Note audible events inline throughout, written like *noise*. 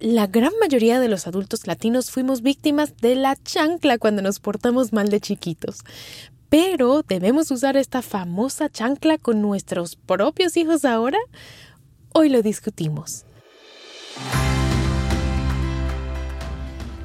la gran mayoría de los adultos latinos fuimos víctimas de la chancla cuando nos portamos mal de chiquitos. Pero, ¿debemos usar esta famosa chancla con nuestros propios hijos ahora? Hoy lo discutimos.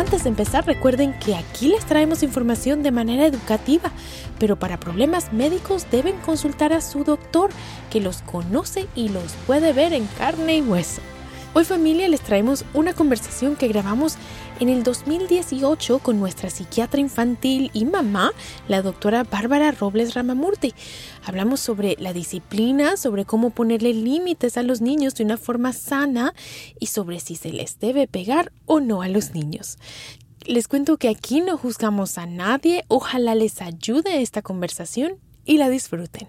Antes de empezar, recuerden que aquí les traemos información de manera educativa, pero para problemas médicos deben consultar a su doctor, que los conoce y los puede ver en carne y hueso. Hoy familia les traemos una conversación que grabamos en el 2018 con nuestra psiquiatra infantil y mamá, la doctora Bárbara Robles Ramamurti. Hablamos sobre la disciplina, sobre cómo ponerle límites a los niños de una forma sana y sobre si se les debe pegar o no a los niños. Les cuento que aquí no juzgamos a nadie, ojalá les ayude esta conversación y la disfruten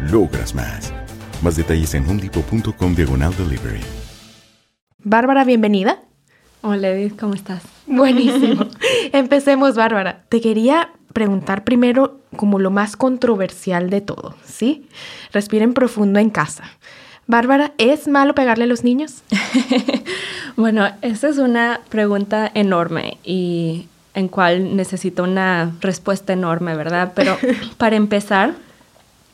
logras más. Más detalles en homedepot.com diagonal delivery. Bárbara, bienvenida. Hola Edith, ¿cómo estás? Buenísimo. *laughs* Empecemos, Bárbara. Te quería preguntar primero como lo más controversial de todo, ¿sí? Respiren profundo en casa. Bárbara, ¿es malo pegarle a los niños? *laughs* bueno, esa es una pregunta enorme y en cual necesito una respuesta enorme, ¿verdad? Pero *laughs* para empezar,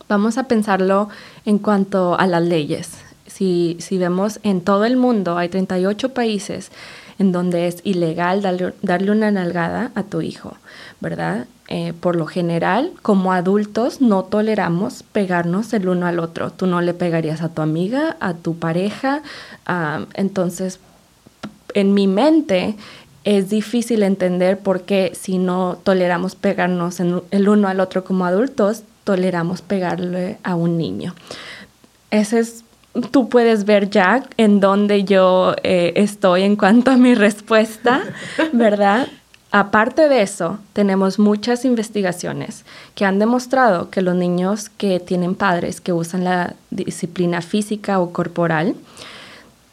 vamos a pensarlo en cuanto a las leyes. Si, si vemos en todo el mundo, hay 38 países en donde es ilegal darle, una nalgada a tu hijo, ¿verdad? Eh, por lo general, como adultos, no toleramos pegarnos el uno al otro. Tú no le pegarías a tu amiga, a tu pareja. Entonces, en mi mente, es difícil entender por qué si no toleramos pegarnos el uno al otro como adultos, toleramos pegarle a un niño. Ese es, tú puedes ver ya en dónde yo eh, estoy en cuanto a mi respuesta, *laughs* ¿verdad? Aparte de eso, tenemos muchas investigaciones que han demostrado que los niños que tienen padres que usan la disciplina física o corporal,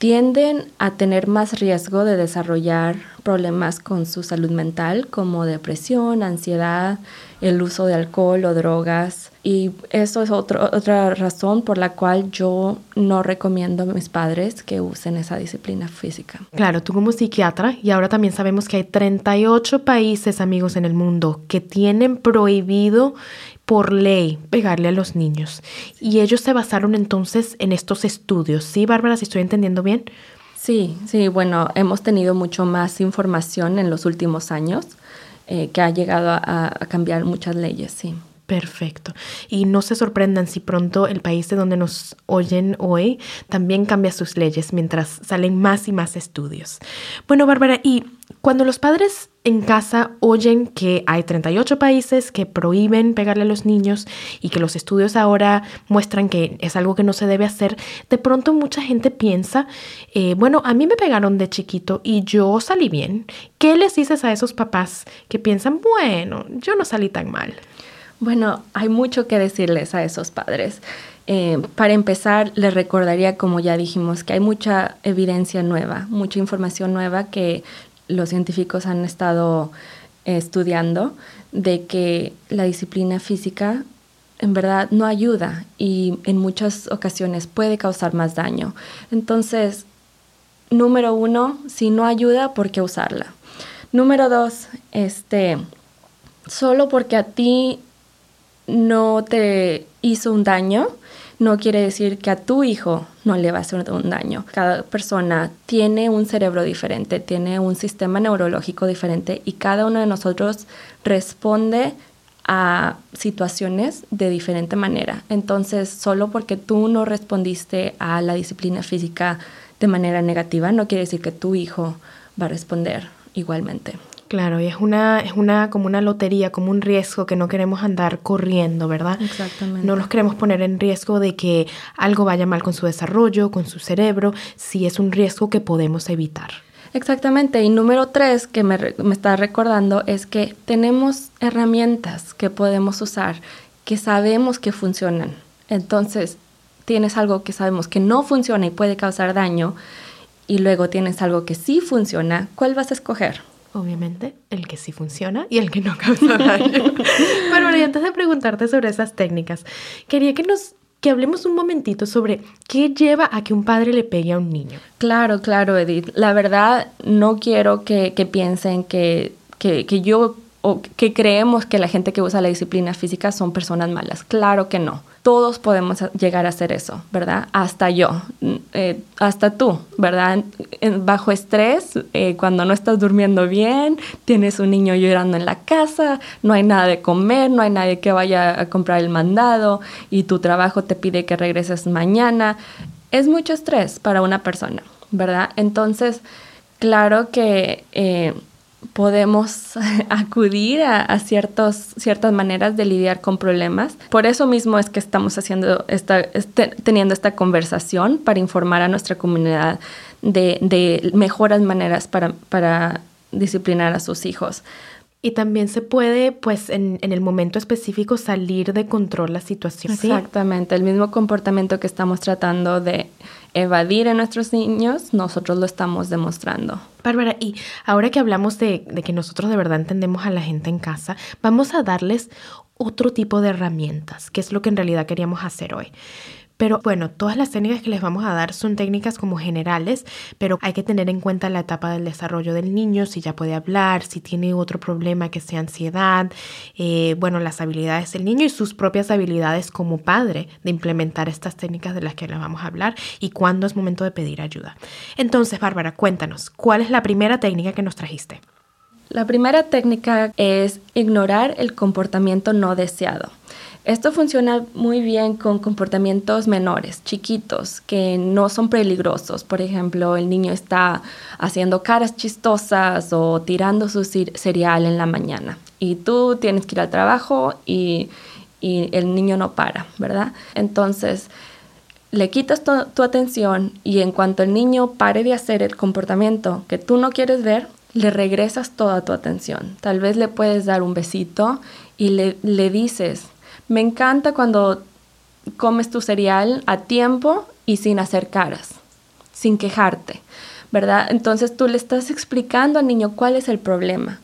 tienden a tener más riesgo de desarrollar problemas con su salud mental como depresión, ansiedad, el uso de alcohol o drogas. Y eso es otra razón por la cual yo no recomiendo a mis padres que usen esa disciplina física. Claro, tú como psiquiatra, y ahora también sabemos que hay 38 países, amigos, en el mundo que tienen prohibido por ley pegarle a los niños. Y ellos se basaron entonces en estos estudios. ¿Sí, Bárbara, si estoy entendiendo bien? Sí, sí, bueno, hemos tenido mucho más información en los últimos años eh, que ha llegado a, cambiar muchas leyes, sí. Perfecto. Y no se sorprendan si pronto el país de donde nos oyen hoy también cambia sus leyes mientras salen más y más estudios. Bueno, Bárbara, y cuando los padres en casa oyen que hay 38 países que prohíben pegarle a los niños y que los estudios ahora muestran que es algo que no se debe hacer, de pronto mucha gente piensa, eh, bueno, a mí me pegaron de chiquito y yo salí bien. ¿Qué les dices a esos papás que piensan, bueno, yo no salí tan mal? Bueno, hay mucho que decirles a esos padres. Eh, para empezar, les recordaría, como ya dijimos, que hay mucha evidencia nueva, mucha información nueva que los científicos han estado estudiando de que la disciplina física en verdad no ayuda y en muchas ocasiones puede causar más daño. Entonces, número uno, si no ayuda, ¿por qué usarla? Número dos, este, solo porque a ti no te hizo un daño, no quiere decir que a tu hijo no le va a hacer un daño. Cada persona tiene un cerebro diferente, tiene un sistema neurológico diferente y cada uno de nosotros responde a situaciones de diferente manera. Entonces, solo porque tú no respondiste a la disciplina física de manera negativa, no quiere decir que tu hijo va a responder igualmente. Claro, y es una, es una como una lotería, como un riesgo que no queremos andar corriendo, ¿verdad? Exactamente. No nos queremos poner en riesgo de que algo vaya mal con su desarrollo, con su cerebro, si es un riesgo que podemos evitar. Exactamente. Y número tres que me, me está recordando es que tenemos herramientas que podemos usar, que sabemos que funcionan. Entonces, tienes algo que sabemos que no funciona y puede causar daño, y luego tienes algo que sí funciona, ¿cuál vas a escoger? Obviamente, el que sí funciona y el que no *laughs* causa daño. bueno, y antes de preguntarte sobre esas técnicas, quería que nos que hablemos un momentito sobre qué lleva a que un padre le pegue a un niño. Claro, claro, Edith. La verdad, no quiero que, que piensen que, que, que yo o que creemos que la gente que usa la disciplina física son personas malas. Claro que no. Todos podemos llegar a hacer eso, ¿verdad? Hasta yo, eh, hasta tú, ¿verdad? bajo estrés, eh, cuando no estás durmiendo bien, tienes un niño llorando en la casa, no hay nada de comer, no hay nadie que vaya a comprar el mandado y tu trabajo te pide que regreses mañana. Es mucho estrés para una persona, ¿verdad? Entonces, claro que... Eh, podemos *laughs* acudir a, ciertos, ciertas maneras de lidiar con problemas. Por eso mismo es que estamos haciendo esta, este, teniendo esta conversación para informar a nuestra comunidad de, de mejoras maneras para, para disciplinar a sus hijos. Y también se puede, pues, en, en, el momento específico salir de control la situación. Exactamente, el mismo comportamiento que estamos tratando de evadir a nuestros niños, nosotros lo estamos demostrando. Bárbara, y ahora que hablamos de, de que nosotros de verdad entendemos a la gente en casa, vamos a darles otro tipo de herramientas, que es lo que en realidad queríamos hacer hoy. Pero bueno, todas las técnicas que les vamos a dar son técnicas como generales, pero hay que tener en cuenta la etapa del desarrollo del niño, si ya puede hablar, si tiene otro problema que sea ansiedad, eh, bueno, las habilidades del niño y sus propias habilidades como padre de implementar estas técnicas de las que les vamos a hablar y cuándo es momento de pedir ayuda. Entonces, Bárbara, cuéntanos, ¿cuál es la primera técnica que nos trajiste? La primera técnica es ignorar el comportamiento no deseado. Esto funciona muy bien con comportamientos menores, chiquitos, que no son peligrosos. Por ejemplo, el niño está haciendo caras chistosas o tirando su cereal en la mañana y tú tienes que ir al trabajo y, el niño no para, ¿verdad? Entonces, le quitas tu, tu, atención y en cuanto el niño pare de hacer el comportamiento que tú no quieres ver, le regresas toda tu atención. Tal vez le puedes dar un besito y le, le dices, me encanta cuando comes tu cereal a tiempo y sin hacer caras, sin quejarte, ¿verdad? Entonces tú le estás explicando al niño cuál es el problema.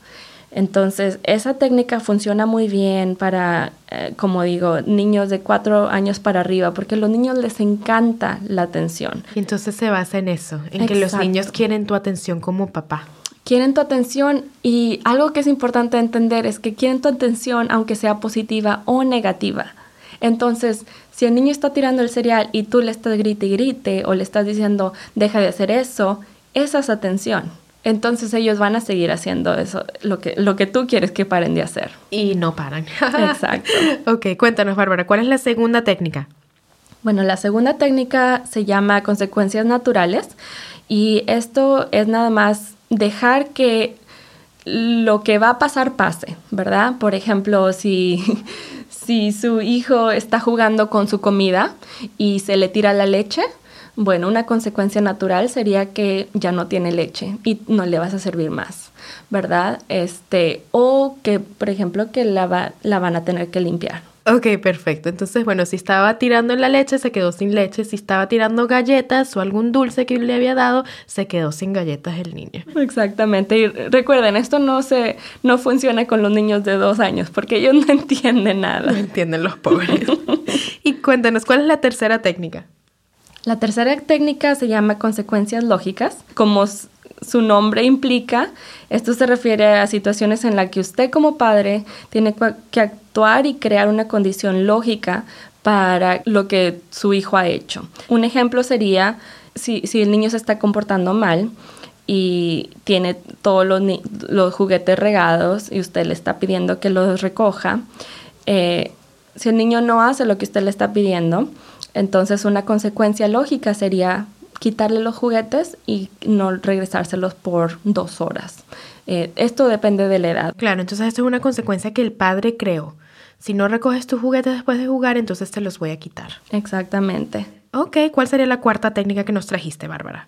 Entonces, esa técnica funciona muy bien para, eh, como digo, niños de cuatro años para arriba, porque a los niños les encanta la atención. Y entonces se basa en eso, en que los niños quieren tu atención como papá quieren tu atención y algo que es importante entender es que quieren tu atención aunque sea positiva o negativa. Entonces, si el niño está tirando el cereal y tú le estás grite y grite o le estás diciendo deja de hacer eso, esa es atención. entonces ellos van a seguir haciendo eso, lo que, lo que tú quieres que paren de hacer. Y no paran. *laughs* Exacto. ok, cuéntanos, Bárbara, ¿cuál es la segunda técnica? Bueno, la segunda técnica se llama consecuencias naturales y esto es nada más dejar que lo que va a pasar pase, ¿verdad? Por ejemplo, si, *laughs* si su hijo está jugando con su comida y se le tira la leche, bueno, una consecuencia natural sería que ya no tiene leche y no le vas a servir más, ¿verdad? Este, o que, por ejemplo, que la, la van a tener que limpiar. Ok, perfecto. Entonces, bueno, si estaba tirando la leche, se quedó sin leche. Si estaba tirando galletas o algún dulce que le había dado, se quedó sin galletas el niño. Exactamente. Y recuerden, esto no se, no funciona con los niños de dos años, porque ellos no *laughs* entienden nada. No entienden los pobres. *laughs* y cuéntanos, ¿cuál es la tercera técnica? La tercera técnica se llama consecuencias lógicas. Como su nombre implica, esto se refiere a situaciones en las que usted como padre tiene que actuar y crear una condición lógica para lo que su hijo ha hecho. Un ejemplo sería si, el niño se está comportando mal y tiene todos los, juguetes regados y usted le está pidiendo que los recoja, eh, si el niño no hace lo que usted le está pidiendo, entonces una consecuencia lógica sería quitarle los juguetes y no regresárselos por dos horas. Eh, esto depende de la edad. Claro, entonces esto es una consecuencia que el padre creó. Si no recoges tus juguetes después de jugar, entonces te los voy a quitar. Exactamente. Ok, ¿cuál sería la cuarta técnica que nos trajiste, Bárbara?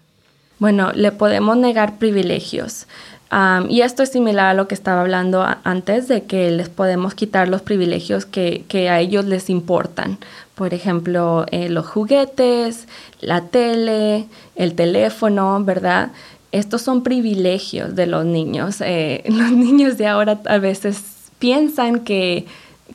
Bueno, le podemos negar privilegios. Y esto es similar a lo que estaba hablando antes, de que les podemos quitar los privilegios que, que a ellos les importan por ejemplo, eh, los juguetes, la tele, el teléfono, ¿verdad? Estos son privilegios de los niños. Eh, *laughs* los niños de ahora a veces piensan que,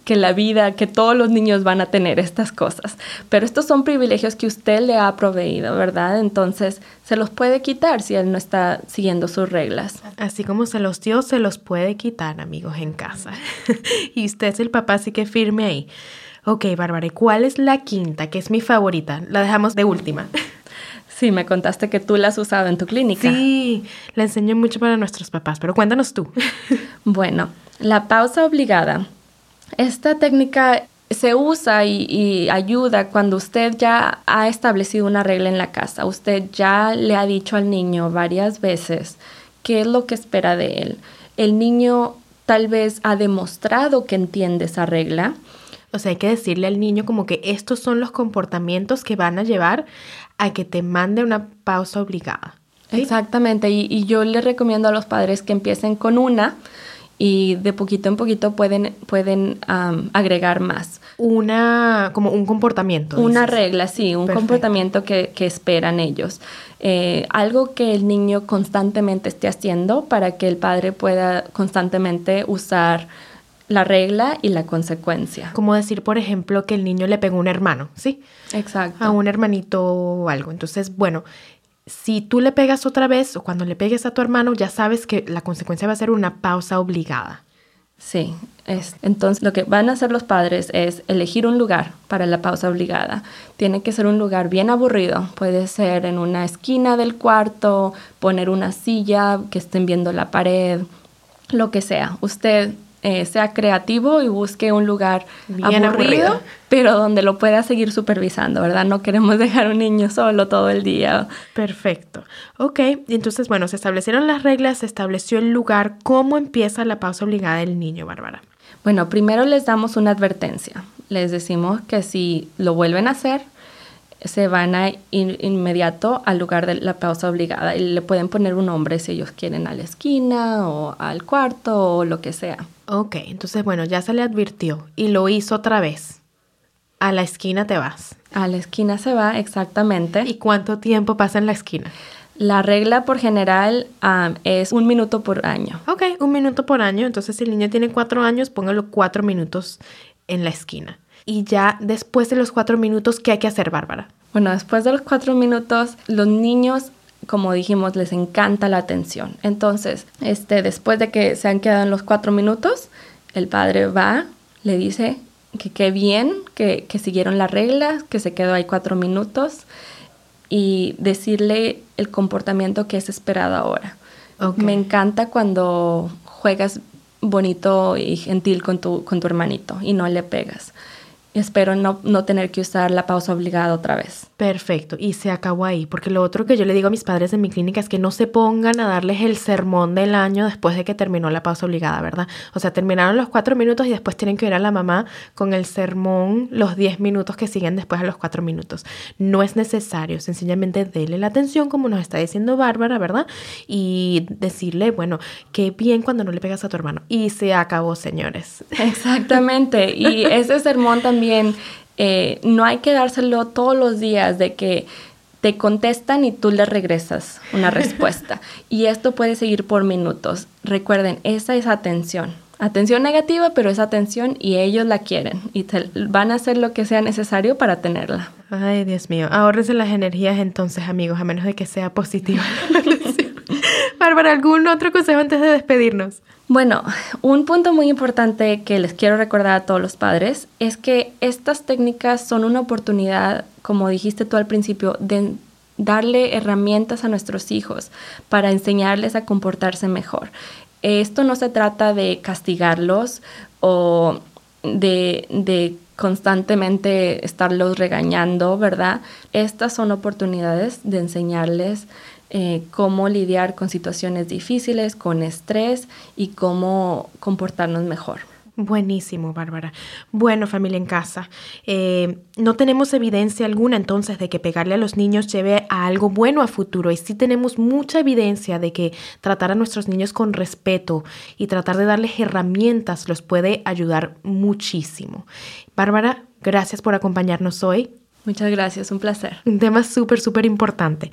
que la vida, que todos los niños van a tener estas cosas, pero estos son privilegios que usted le ha proveído, ¿verdad? Entonces se los puede quitar si él no está siguiendo sus reglas. Así como se los dio, se los puede quitar, amigos, en casa. *laughs* y usted es el papá, así que firme ahí. Ok, Bárbara, ¿cuál es la quinta, que es mi favorita? La dejamos de última. Sí, me contaste que tú la has usado en tu clínica. Sí, la enseño mucho para nuestros papás, pero cuéntanos tú. *laughs* Bueno, la pausa obligada. Esta técnica se usa y, y, ayuda cuando usted ya ha establecido una regla en la casa. Usted ya le ha dicho al niño varias veces qué es lo que espera de él. El niño tal vez ha demostrado que entiende esa regla o sea, hay que decirle al niño como que estos son los comportamientos que van a llevar a que te mande una pausa obligada. Exactamente, y, yo le recomiendo a los padres que empiecen con una y de poquito en poquito pueden, pueden agregar más. Una, como un comportamiento. Una regla, sí, un comportamiento que, que, esperan ellos. Eh, algo que el niño constantemente esté haciendo para que el padre pueda constantemente usar la regla y la consecuencia. Como decir, por ejemplo, que el niño le pegó a un hermano, ¿sí? Exacto. A un hermanito o algo. Entonces, bueno, si tú le pegas otra vez o cuando le pegues a tu hermano, ya sabes que la consecuencia va a ser una pausa obligada. Sí, es, entonces lo que van a hacer los padres es elegir un lugar para la pausa obligada. Tiene que ser un lugar bien aburrido, puede ser en una esquina del cuarto, poner una silla, que estén viendo la pared, lo que sea. Usted eh, sea creativo y busque un lugar Bien aburrido, pero donde lo pueda seguir supervisando, ¿verdad? No queremos *laughs* dejar a un niño solo todo el día. Perfecto. Ok, entonces, bueno, se establecieron las reglas, se estableció el lugar. ¿Cómo empieza la pausa obligada del niño, Bárbara? Bueno, primero les damos una advertencia. Les decimos que si lo vuelven a hacer, se van a ir inmediato al lugar de la pausa obligada y le pueden poner un nombre si ellos quieren a la esquina o al cuarto o lo que sea. Ok, entonces bueno, ya se le advirtió y lo hizo otra vez. A la esquina te vas. A la esquina se va, exactamente. ¿Y cuánto tiempo pasa en la esquina? La regla por general es un minuto por año. Ok, un minuto por año. Entonces, si el niño tiene cuatro años, póngalo cuatro minutos en la esquina y ya después de los cuatro minutos, ¿qué hay que hacer, Bárbara? Bueno, después de los cuatro minutos, los niños como dijimos, les encanta la atención. Entonces, este, después de que se han quedado en los cuatro minutos, el padre va, le dice que qué bien, que, que siguieron las reglas, que se quedó ahí cuatro minutos y decirle el comportamiento que es esperado ahora. Me encanta cuando juegas bonito y gentil con tu, con tu hermanito y no le pegas espero no, no, tener que usar la pausa obligada otra vez. Perfecto, y se acabó ahí, porque lo otro que yo le digo a mis padres en mi clínica es que no se pongan a darles el sermón del año después de que terminó la pausa obligada, ¿verdad? O sea, terminaron los cuatro minutos y después tienen que ir a la mamá con el sermón los diez minutos que siguen después a los cuatro minutos. No es necesario, sencillamente dele la atención como nos está diciendo Bárbara, ¿verdad? Y decirle, bueno, qué bien cuando no le pegas a tu hermano. Y se acabó, señores. Exactamente, y *laughs* ese sermón también eh, no hay que dárselo todos los días de que te contestan y tú le regresas una *laughs* respuesta. y esto puede seguir por minutos. Recuerden, esa es atención. Atención negativa, pero es atención y ellos la quieren y van a hacer lo que sea necesario para tenerla. Ay, Dios mío, ahorrense las energías entonces, amigos, a menos de que sea positiva. *laughs* Bárbara, ¿algún otro consejo antes de despedirnos? Bueno, un punto muy importante que les quiero recordar a todos los padres es que estas técnicas son una oportunidad, como dijiste tú al principio, de darle herramientas a nuestros hijos para enseñarles a comportarse mejor. Esto no se trata de castigarlos o de, constantemente estarlos regañando, ¿verdad? Estas son oportunidades de enseñarles eh, cómo lidiar con situaciones difíciles, con estrés y cómo comportarnos mejor. Buenísimo, Bárbara. Bueno, familia en casa, eh, no tenemos evidencia alguna entonces de que pegarle a los niños lleve a algo bueno a futuro y sí tenemos mucha evidencia de que tratar a nuestros niños con respeto y tratar de darles herramientas los puede ayudar muchísimo. Bárbara, gracias por acompañarnos hoy. Muchas gracias, un placer. Un tema súper, súper importante.